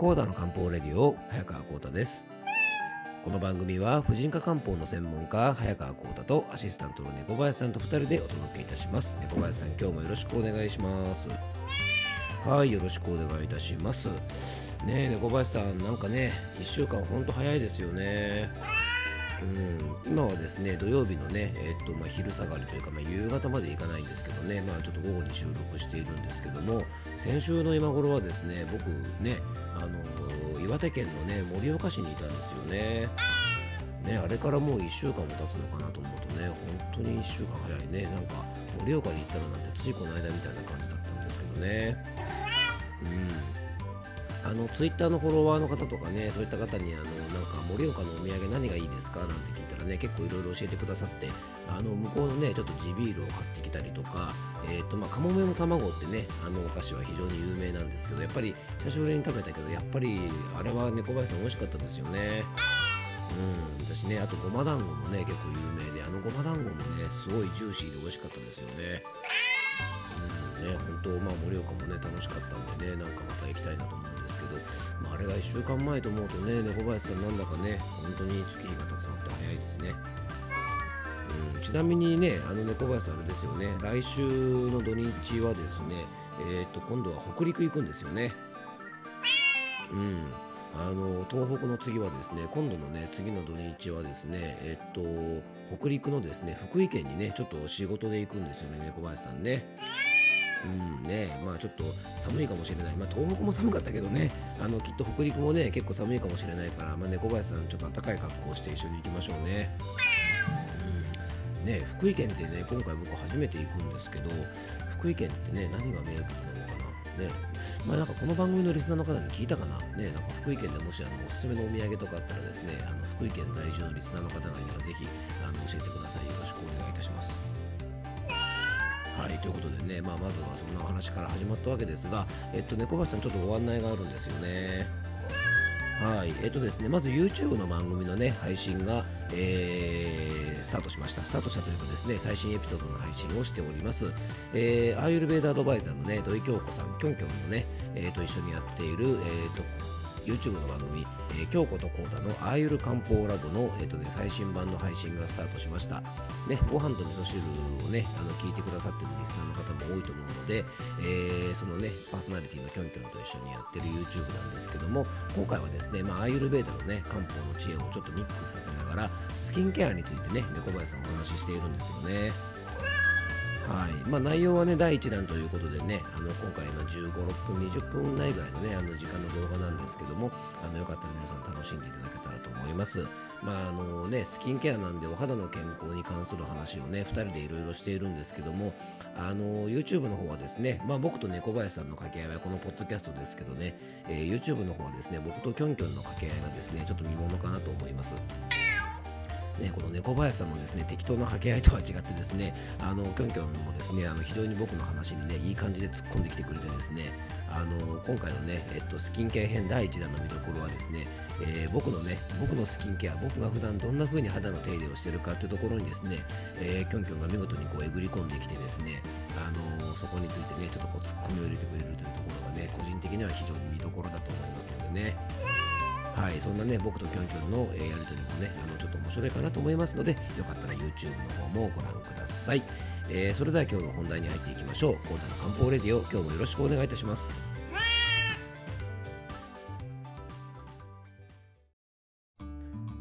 コーダの漢方レディオ早川幸太です。この番組は婦人科漢方の専門家早川幸太とアシスタントの猫林さんと2人でお届けいたします。猫林さん今日もよろしくお願いします。はいよろしくお願いいたします。ねえ猫林さんなんかね1週間ほんと早いですよね。うん今はですね土曜日のね、えっとまあ、昼下がりというか、まあ、夕方まで行かないんですけどね、まあ、ちょっと午後に収録しているんですけども先週の今頃はですね僕ね、あの岩手県のね盛岡市にいたんですよね。ね、あれからもう1週間も経つのかなと思うとね、本当に1週間早いね、なんか盛岡に行ったらなんてついこの間みたいな感じだったんですけどね。あのツイッターのフォロワーの方とかね、そういった方にあのなんか盛岡のお土産何がいいですか？なんて聞いたらね、結構いろいろ教えてくださって、あの向こうのね、ちょっと地ビールを買ってきたりとか、えーとまあ、カモメの卵ってね、あのお菓子は非常に有名なんですけど、やっぱり久しぶりに食べたけど、やっぱりあれは猫林さん美味しかったですよね。うん、私ね、あとごま団子もね、結構有名で、あのごま団子もね、すごいジューシーで美味しかったですよね。うん、ね、本当、まあ、盛岡もね、楽しかったんでね、なんかまた行きたいなと思うんですけど、まあ、あれが1週間前と思うとね、猫林さんなんだかね、本当に月日が経つのって早いですね。うん、ちなみにね、あの猫林さんあれですよね、来週の土日はですね、えっ、と、今度は北陸行くんですよね。うん。あの東北の次はですね今度のね次の土日はですねえっと北陸のですね福井県にねちょっと仕事で行くんですよね猫林さんね。うんねまあちょっと寒いかもしれない、まあ、東北も寒かったけどね。あのきっと北陸もね結構寒いかもしれないから、まあ、猫林さんちょっと暖かい格好をして一緒に行きましょうね。うん。ね福井県ってね今回僕初めて行くんですけど福井県ってね何が名物なのかな。ね。まあなんかこの番組のリスナーの方に聞いたかな。ねなんか福井県でもしあのおすすめのお土産とかあったらですねあの福井県在住のリスナーの方がいたらぜひあの教えてください。よろしくお願いいたします。はいということでね、まあ、まずはそんなお話から始まったわけですが、えっと、猫橋さん、ちょっとご案内があるんですよね。はい、えっとですね、まず YouTube の番組のね、配信が、えー、スタートしました。スタートしたというかですね、最新エピソードの配信をしております。えー、アーユルベーダアドバイザーのね、土井京子さん、きょんきょんのね、えー、と一緒にやっている、えーと YouTube の番組、えー、京子とコータのアーユル漢方ラボの、えーとね、最新版の配信がスタートしました。ね、ご飯と味噌汁をね、あの聞いてくださってるリスナーの方も多いと思うので、えーそのね、パーソナリティのキョンキョンと一緒にやってる YouTube なんですけども、今回はですね、まあ、アーユルベーダのね、漢方の知恵をちょっとミックスさせながら、スキンケアについてね、猫林さんお話ししているんですよね。はいまあ、内容はね第1弾ということでねあの今回今15、6分、20分内ぐらいのねあの時間の動画なんですけどもあのよかったら皆さん楽しんでいただけたらと思います。まああのね、スキンケアなんでお肌の健康に関する話をね2人でいろいろしているんですけどもあの YouTube の方はですね、まあ、僕と猫林さんの掛け合いはこのポッドキャストですけどね、えー YouTube の方はですね僕とキョンキョンの掛け合いがですねちょっと見ものかなと思います。ね、この猫林さんのですね適当な掛け合いとは違ってですねあのキョンキョンもですねあの非常に僕の話にねいい感じで突っ込んできてくれてですねあの今回のね、えっと、スキンケア編第1弾の見どころはですね、えー僕のね僕のスキンケア僕が普段どんな風に肌の手入れをしてるかっていうところにですね、えーキョンキョンが見事にこうえぐり込んできてですねあのそこについてねちょっとこうツッコミを入れてくれるというところがね個人的には非常に見どころだと思いますのでね。はい、そんなね、僕とキョンキョンの、えーやりとりもね、あのちょっと面白いかなと思いますので、よかったら YouTube の方もご覧ください。えーそれでは今日の本題に入っていきましょう。コータの漢方レディオ、今日もよろしくお願いいたします。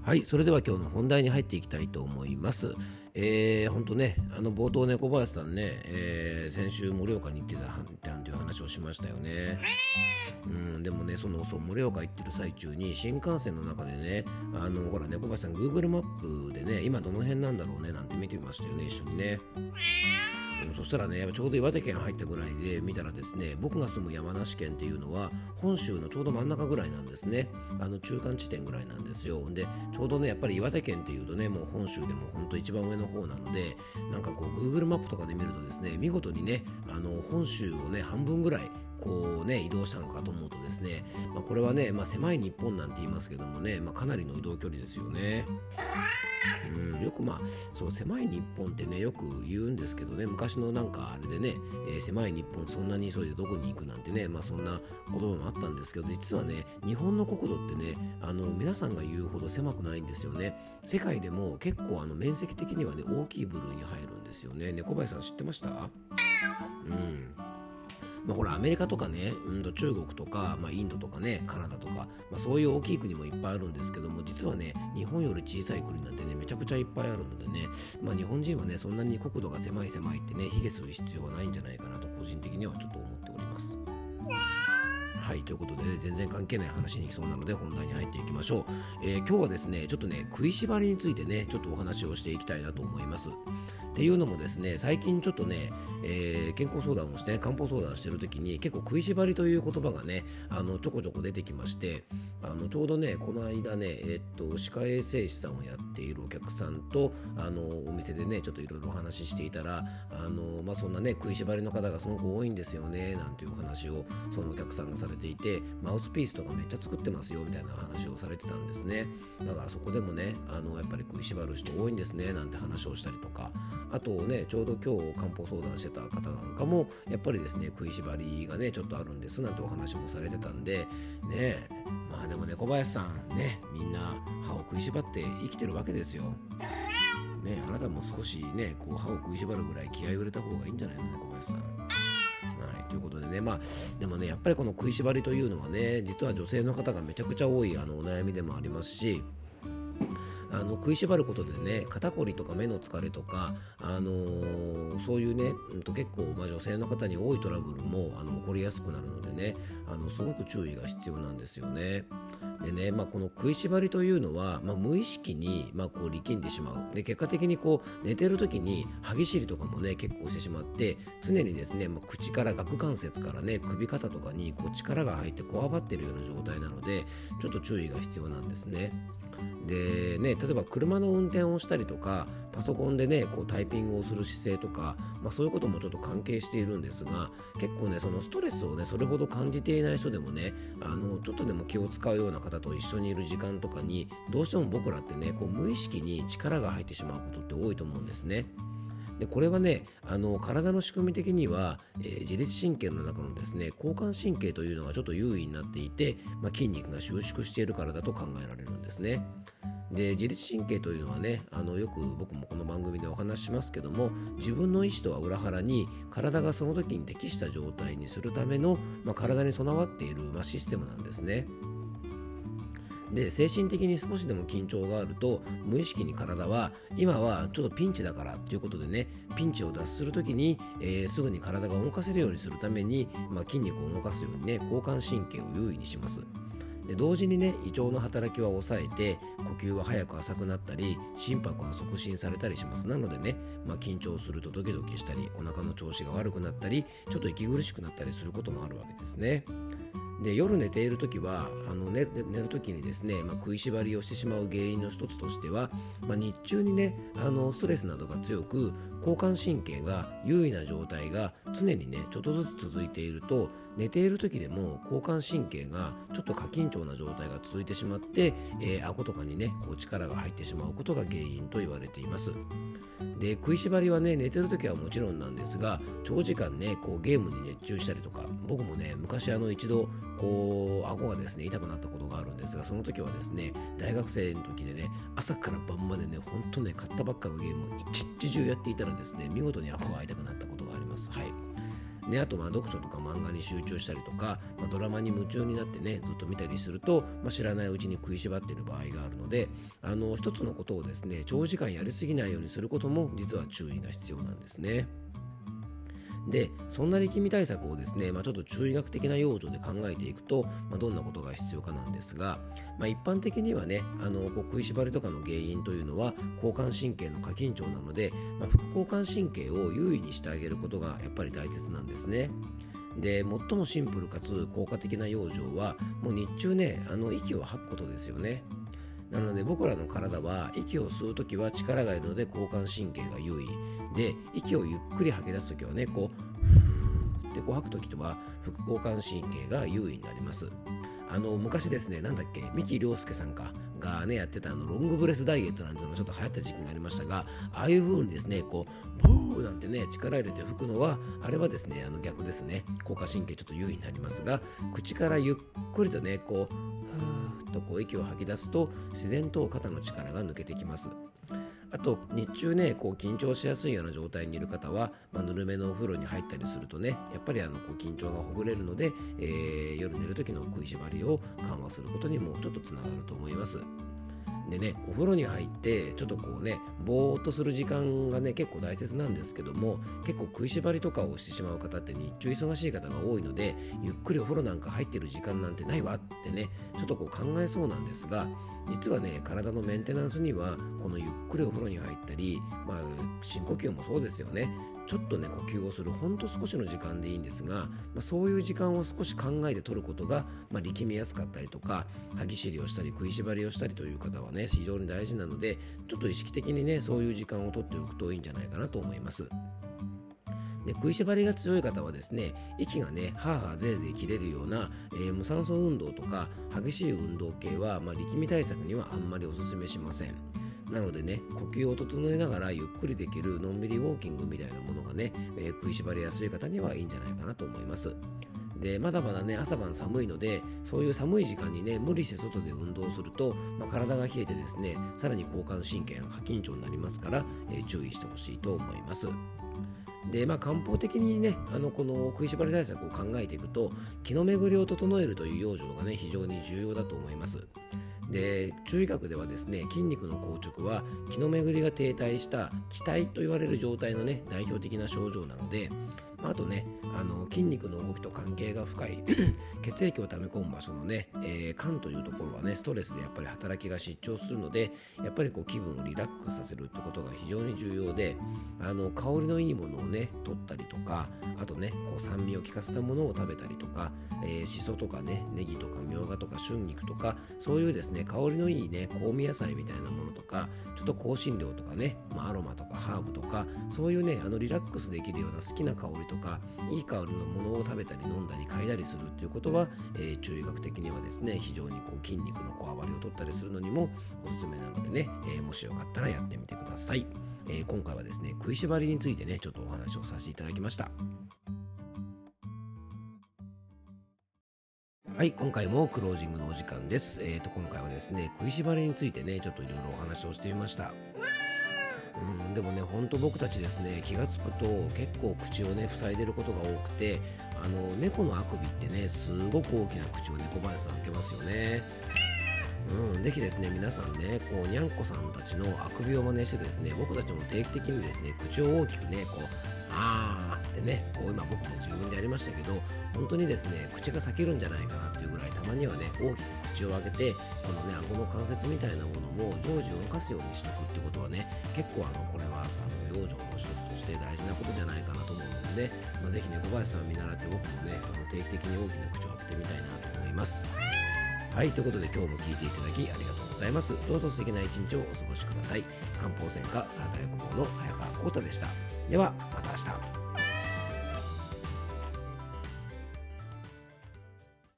はい、それでは今日の本題に入っていきたいと思います。えー、ほんとね、あの冒頭ね、小林さんね、えー先週盛岡に行ってたなんていう話をしましたよね。うん、でもね、そのそう盛岡行ってる最中に新幹線の中でね、あのほら、猫林さん、Google マップでね、今どの辺なんだろうねなんて見てましたよね、一緒にね。そしたらね、ちょうど岩手県入ったぐらいで見たらですね、僕が住む山梨県っていうのは、本州のちょうど真ん中ぐらいなんですね。あの中間地点ぐらいなんですよ。で、ちょうどね、やっぱり岩手県っていうとね、もう本州でも本当一番上の方なので、なんかこう、Google マップとかで見るとですね、見事にね、あの本州をね、半分ぐらい、こうね、移動したのかと思うとですね、まあ、これはね、まあ、狭い日本なんて言いますけどもね、まあ、かなりの移動距離ですよね。うん、よくまあそう狭い日本ってねよく言うんですけどね昔のなんかあれでね、えー、狭い日本そんなに急いでどこに行くなんてねまあそんな言葉もあったんですけど実はね日本の国土ってねあの皆さんが言うほど狭くないんですよね。世界でも結構あの面積的にはね大きい部類に入るんですよね。猫林さん知ってました？うん。まあ、ほらアメリカとかね、うん、中国とか、まあ、インドとかねカナダとか、まあ、そういう大きい国もいっぱいあるんですけども実はね日本より小さい国なんてねめちゃくちゃいっぱいあるのでね、まあ、日本人はねそんなに国土が狭い狭いってね卑下する必要はないんじゃないかなと個人的にはちょっと思っております。はい、ということで、ね、全然関係ない話に行きそうなので本題に入っていきましょう、えー、今日はですねちょっとね食いしばりについてねちょっとお話をしていきたいなと思いますっていうのもですね最近ちょっとね、えー、健康相談をして、ね、漢方相談してる時に結構食いしばりという言葉がねあのちょこちょこ出てきましてあのちょうどねこの間ねえっと歯科衛生士さんをやっているお客さんとあのお店でねちょっといろいろお話ししていたらあの、まあ、そんなね食いしばりの方がすごく多いんですよねなんていう話をそのお客さんがされていてマウスピースとかめっちゃ作ってますよみたいな話をされてたんですね。だからそこでもねあのやっぱり食いしばる人多いんですねなんて話をしたりとか。あとねちょうど今日漢方相談してた方なんかもやっぱりですね食いしばりがねちょっとあるんですなんてお話もされてたんでねえまあでもね小林さんねみんな歯を食いしばって生きてるわけですよ。ねあなたも少しねこう歯を食いしばるぐらい気合い入れた方がいいんじゃないのね小林さん。はい、ということでね、まあ、でもね、やっぱりこの食いしばりというのはね、実は女性の方がめちゃくちゃ多いあのお悩みでもありますし、あの食いしばることでね肩こりとか目の疲れとか、あのー、そういうね、うん、と結構、まあ、女性の方に多いトラブルもあの起こりやすくなるのでねあのすごく注意が必要なんですよね。でね、まあ、この食いしばりというのは、まあ、無意識に、まあ、こう力んでしまうで結果的にこう寝てる時に歯ぎしりとかもね結構してしまって常にですね、まあ、口から顎関節からね首肩とかにこう力が入ってこわばっているような状態なのでちょっと注意が必要なんですね。でね例えば車の運転をしたりとかパソコンでねこうタイピングをする姿勢とか、まあ、そういうこともちょっと関係しているんですが結構ねそのストレスをねそれほど感じていない人でもねあのちょっとでも気を使うような方と一緒にいる時間とかにどうしても僕らってねこう無意識に力が入ってしまうことって多いと思うんですね。でこれはねあの体の仕組み的には、えー、自律神経の中のですね交感神経というのがちょっと優位になっていて、まあ、筋肉が収縮しているからだと考えられるんですね。で自律神経というのはねあのよく僕もこの番組でお話ししますけども自分の意思とは裏腹に体がその時に適した状態にするための、まあ、体に備わっている、まあ、システムなんですね。で精神的に少しでも緊張があると無意識に体は今はちょっとピンチだからということでねピンチを脱する時に、えー、すぐに体が動かせるようにするために、まあ、筋肉を動かすようにね交感神経を優位にします。で同時にね胃腸の働きは抑えて呼吸は早く浅くなったり心拍は促進されたりします。なのでね、まあ、緊張するとドキドキしたりお腹の調子が悪くなったりちょっと息苦しくなったりすることもあるわけですね。で夜寝ている時はあの寝寝る時にですね、まあ、食いしばりをしてしまう原因の一つとしては、まあ、日中にねあのストレスなどが強く交感神経が優位な状態が常にねちょっとずつ続いていると寝ている時でも交感神経がちょっと過緊張な状態が続いてしまって、えー、顎とかにねこう力が入ってしまうことが原因と言われています。で食いしばりはね寝てる時はもちろんなんですが長時間ねこうゲームに熱中したりとか僕もね昔あの一度こう顎がですね痛くなったことがあるんですがその時はですね大学生の時でね朝から晩までねほんとね買ったばっかのゲームを一日中やっていたらですね見事に顎が痛くなったことがありますはいね、あとまあ読書とか漫画に集中したりとか、まあ、ドラマに夢中になってねずっと見たりすると、まあ、知らないうちに食いしばっている場合があるのであの一つのことをですね長時間やりすぎないようにすることも実は注意が必要なんですね。でそんな力み対策をですね、まあ、ちょっと中医学的な養生で考えていくと、まあ、どんなことが必要かなんですが、まあ、一般的にはねあのこう食いしばりとかの原因というのは交感神経の過緊張なので、ま、副交感神経を優位にしてあげることがやっぱり大切なんですね。で最もシンプルかつ効果的な養生はもう日中ねあの息を吐くことですよね。なので僕らの体は息を吸う時は力がいるので交感神経が優位。で息をゆっくり吐き出す時はねこうってこう吐く時とは副交感神経が優位になります。あの昔ですねなんだっけ三木亮介さんかがねやってたあのロングブレスダイエットなんてのがちょっと流行った時期がありましたがああいう風にですねこうブーなんてね力入れて吹くのはあれはですねあの逆ですね交感神経ちょっと優位になりますが口からゆっくりとねこうふーっとこう息を吐き出すと自然と肩の力が抜けてきますあと日中ねこう緊張しやすいような状態にいる方は、まあ、ぬるめのお風呂に入ったりするとねやっぱりあのこう緊張がほぐれるので、えー、夜寝る時の食いしばりを緩和することにもちょっとつながると思います。でねお風呂に入ってちょっとこうねぼーっとする時間がね結構大切なんですけども結構食いしばりとかをしてしまう方って日中忙しい方が多いのでゆっくりお風呂なんか入ってる時間なんてないわってねちょっとこう考えそうなんですが実はね体のメンテナンスにはこのゆっくりお風呂に入ったり、まあ、深呼吸もそうですよね。ちょっとね呼吸をするほんと少しの時間でいいんですが、まあ、そういう時間を少し考えて取ることが、まあ、力みやすかったりとか歯ぎしりをしたり食いしばりをしたりという方はね非常に大事なのでちょっと意識的にねそういう時間を取っておくといいんじゃないかなと思います。で食いしばりが強い方はですね息がねはあはあぜいぜい切れるような、えー、無酸素運動とか激しい運動系は、まあ、力み対策にはあんまりおすすめしませんなのでね呼吸を整えながらゆっくりできるのんびりウォーキングみたいなものがね、えー、食いしばりやすい方にはいいんじゃないかなと思います。でまだまだね朝晩寒いのでそういう寒い時間にね無理して外で運動すると、まあ、体が冷えてですねさらに交感神経が過緊張になりますから、えー、注意してほしいと思います。でまあ、漢方的にねあのこの食いしばり対策を考えていくと気の巡りを整えるという養生がね非常に重要だと思います。で中医学ではですね筋肉の硬直は気の巡りが停滞した気体と言われる状態のね代表的な症状なのでまあ、あとねあの筋肉の動きと関係が深い 血液を溜め込む場所のね、えー、肝というところはねストレスでやっぱり働きが失調するのでやっぱりこう気分をリラックスさせるってことが非常に重要であの香りのいいものをね取ったりとかあとねこう酸味を効かせたものを食べたりとか、えー、しそとかねネギとかみょうがとか春菊とかそういうですね香りのいいね香味野菜みたいなものとかちょっと香辛料とかね、まあ、アロマとかハーブとかそういうねあのリラックスできるような好きな香りとかいい香りのものを食べたり飲んだり嗅いだりするっていうことは、えー、中医学的にはですね非常にこう筋肉のこわばりを取ったりするのにもおすすめなのでね、えー、もしよかったらやってみてください、えー、今回はですね食いしばりについてねちょっとお話をさせていただきましたはい、今回もクロージングのお時間です。えっ、ー、と、今回はですね、食いしばりについてね、ちょっといろいろお話をしてみました。うん、でもね、ほんと僕たちですね、気がつくと結構口をね、塞いでることが多くて、あの、猫のあくびってね、すごく大きな口を猫林さん開けますよね。うん、ぜひですね、皆さんね、こう、にゃんこさんたちのあくびを真似してですね、僕たちも定期的にですね、口を大きくね、こう、あーってね、こう今僕も自分でやりましたけど、本当にですね、口が裂けるんじゃないかなっていうぐらい、たまにはね、大きく口を開けて、このね、顎の関節みたいなものも常時動かすようにしとくってことはね、結構あの、これは、あの、養生の一つとして大事なことじゃないかなと思うので、まあ、ぜひね、小林さんを見習って僕もね、あの定期的に大きな口を開けてみたいなと思います。はい、ということで今日も聞いていただきありがとうございます。どうぞ素敵な一日をお過ごしください。漢方専科サータ薬房の早川浩太でした。では、また明日。